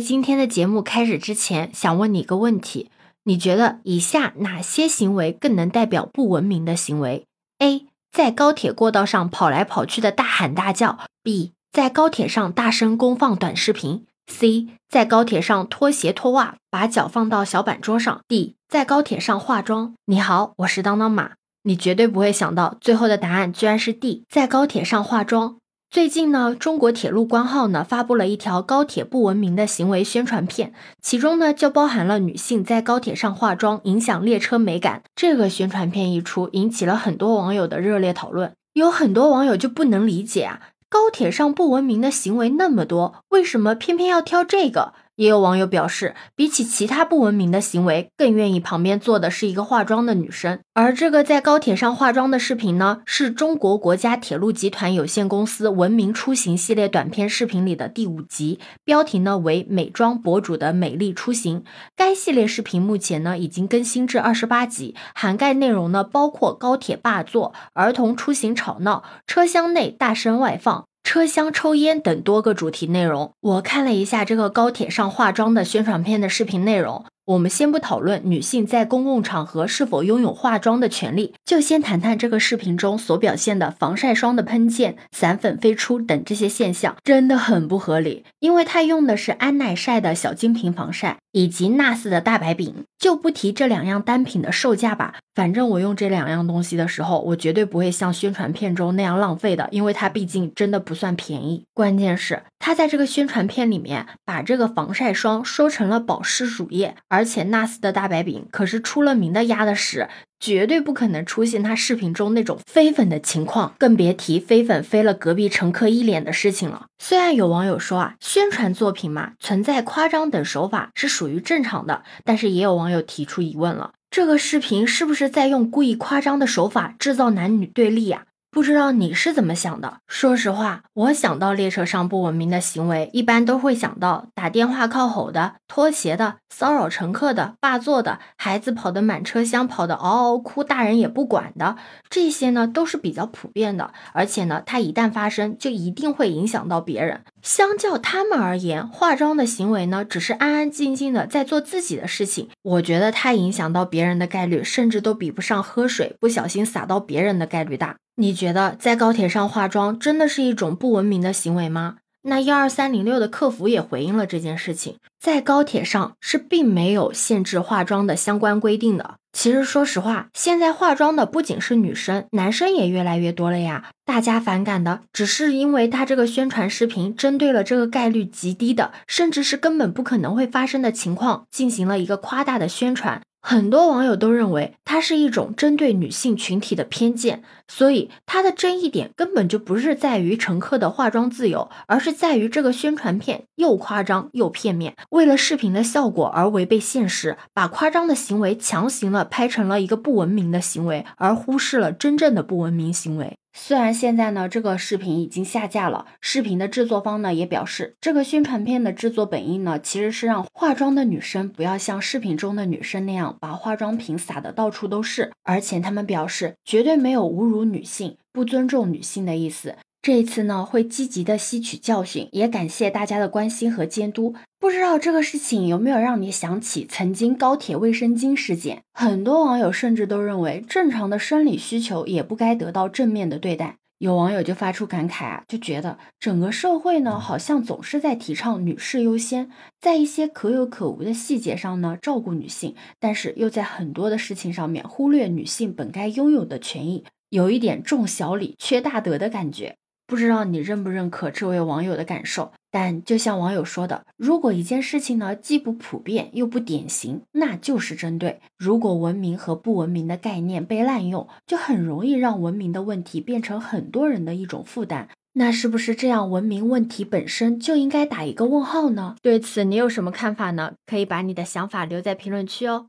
今天的节目开始之前，想问你一个问题：你觉得以下哪些行为更能代表不文明的行为？A. 在高铁过道上跑来跑去的大喊大叫；B. 在高铁上大声公放短视频；C. 在高铁上脱鞋脱袜，把脚放到小板桌上；D. 在高铁上化妆。你好，我是当当马。你绝对不会想到，最后的答案居然是 D，在高铁上化妆。最近呢，中国铁路官号呢发布了一条高铁不文明的行为宣传片，其中呢就包含了女性在高铁上化妆影响列车美感。这个宣传片一出，引起了很多网友的热烈讨论。有很多网友就不能理解啊，高铁上不文明的行为那么多，为什么偏偏要挑这个？也有网友表示，比起其他不文明的行为，更愿意旁边坐的是一个化妆的女生。而这个在高铁上化妆的视频呢，是中国国家铁路集团有限公司文明出行系列短片视频里的第五集，标题呢为“美妆博主的美丽出行”。该系列视频目前呢已经更新至二十八集，涵盖内容呢包括高铁霸座、儿童出行吵闹、车厢内大声外放。车厢抽烟等多个主题内容，我看了一下这个高铁上化妆的宣传片的视频内容。我们先不讨论女性在公共场合是否拥有化妆的权利，就先谈谈这个视频中所表现的防晒霜的喷溅、散粉飞出等这些现象，真的很不合理。因为它用的是安耐晒的小金瓶防晒，以及 NARS 的大白饼，就不提这两样单品的售价吧。反正我用这两样东西的时候，我绝对不会像宣传片中那样浪费的，因为它毕竟真的不算便宜。关键是，他在这个宣传片里面把这个防晒霜说成了保湿乳液，而。且纳斯的大白饼可是出了名的压的屎，绝对不可能出现他视频中那种飞粉的情况，更别提飞粉飞了隔壁乘客一脸的事情了。虽然有网友说啊，宣传作品嘛，存在夸张等手法是属于正常的，但是也有网友提出疑问了，这个视频是不是在用故意夸张的手法制造男女对立啊？不知道你是怎么想的？说实话，我想到列车上不文明的行为，一般都会想到打电话靠吼的、脱鞋的、骚扰乘客的、霸座的、孩子跑得满车厢、跑得嗷嗷哭，大人也不管的。这些呢都是比较普遍的，而且呢，它一旦发生，就一定会影响到别人。相较他们而言，化妆的行为呢，只是安安静静的在做自己的事情。我觉得它影响到别人的概率，甚至都比不上喝水不小心洒到别人的概率大。你觉得在高铁上化妆真的是一种不文明的行为吗？那幺二三零六的客服也回应了这件事情，在高铁上是并没有限制化妆的相关规定的。其实说实话，现在化妆的不仅是女生，男生也越来越多了呀。大家反感的只是因为他这个宣传视频针对了这个概率极低的，甚至是根本不可能会发生的情况，进行了一个夸大的宣传。很多网友都认为它是一种针对女性群体的偏见，所以它的争议点根本就不是在于乘客的化妆自由，而是在于这个宣传片又夸张又片面，为了视频的效果而违背现实，把夸张的行为强行了拍成了一个不文明的行为，而忽视了真正的不文明行为。虽然现在呢，这个视频已经下架了，视频的制作方呢也表示，这个宣传片的制作本意呢，其实是让化妆的女生不要像视频中的女生那样把化妆品撒的到处都是，而且他们表示绝对没有侮辱女性、不尊重女性的意思。这一次呢，会积极的吸取教训，也感谢大家的关心和监督。不知道这个事情有没有让你想起曾经高铁卫生巾事件？很多网友甚至都认为，正常的生理需求也不该得到正面的对待。有网友就发出感慨啊，就觉得整个社会呢，好像总是在提倡女士优先，在一些可有可无的细节上呢，照顾女性，但是又在很多的事情上面忽略女性本该拥有的权益，有一点重小礼缺大德的感觉。不知道你认不认可这位网友的感受，但就像网友说的，如果一件事情呢既不普遍又不典型，那就是针对。如果文明和不文明的概念被滥用，就很容易让文明的问题变成很多人的一种负担。那是不是这样，文明问题本身就应该打一个问号呢？对此你有什么看法呢？可以把你的想法留在评论区哦。